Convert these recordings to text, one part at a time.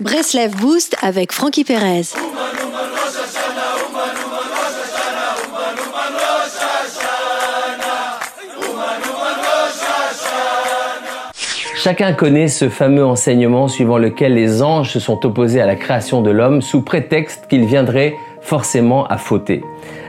Breslev Boost avec Frankie Perez. Chacun connaît ce fameux enseignement suivant lequel les anges se sont opposés à la création de l'homme sous prétexte qu'il viendrait forcément à fauter.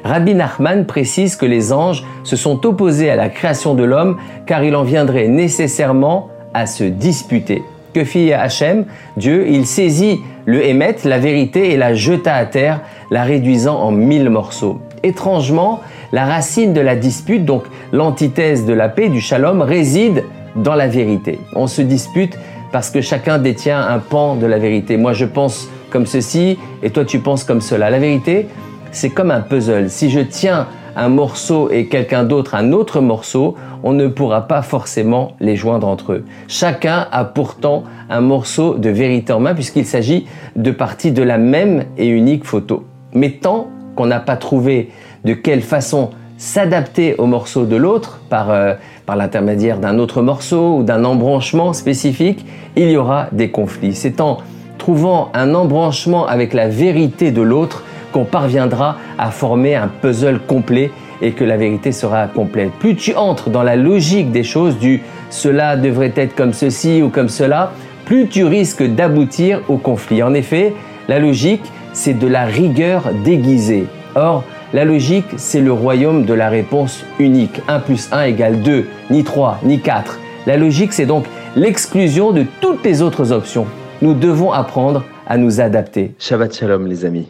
Rabbi Nachman précise que les anges se sont opposés à la création de l'homme car il en viendrait nécessairement à se disputer. Que fit Hachem Dieu, il saisit le Hémet, la vérité, et la jeta à terre, la réduisant en mille morceaux. Étrangement, la racine de la dispute, donc l'antithèse de la paix, du shalom, réside dans la vérité. On se dispute parce que chacun détient un pan de la vérité. Moi, je pense comme ceci et toi, tu penses comme cela. La vérité, c'est comme un puzzle. Si je tiens un morceau et quelqu'un d'autre un autre morceau, on ne pourra pas forcément les joindre entre eux. Chacun a pourtant un morceau de vérité en main puisqu'il s'agit de parties de la même et unique photo. Mais tant qu'on n'a pas trouvé de quelle façon s'adapter au morceau de l'autre par, euh, par l'intermédiaire d'un autre morceau ou d'un embranchement spécifique, il y aura des conflits. C'est en trouvant un embranchement avec la vérité de l'autre qu'on parviendra à former un puzzle complet et que la vérité sera complète. Plus tu entres dans la logique des choses, du cela devrait être comme ceci ou comme cela, plus tu risques d'aboutir au conflit. En effet, la logique, c'est de la rigueur déguisée. Or, la logique, c'est le royaume de la réponse unique. 1 plus 1 égale 2, ni 3, ni 4. La logique, c'est donc l'exclusion de toutes les autres options. Nous devons apprendre à nous adapter. Shabbat Shalom les amis.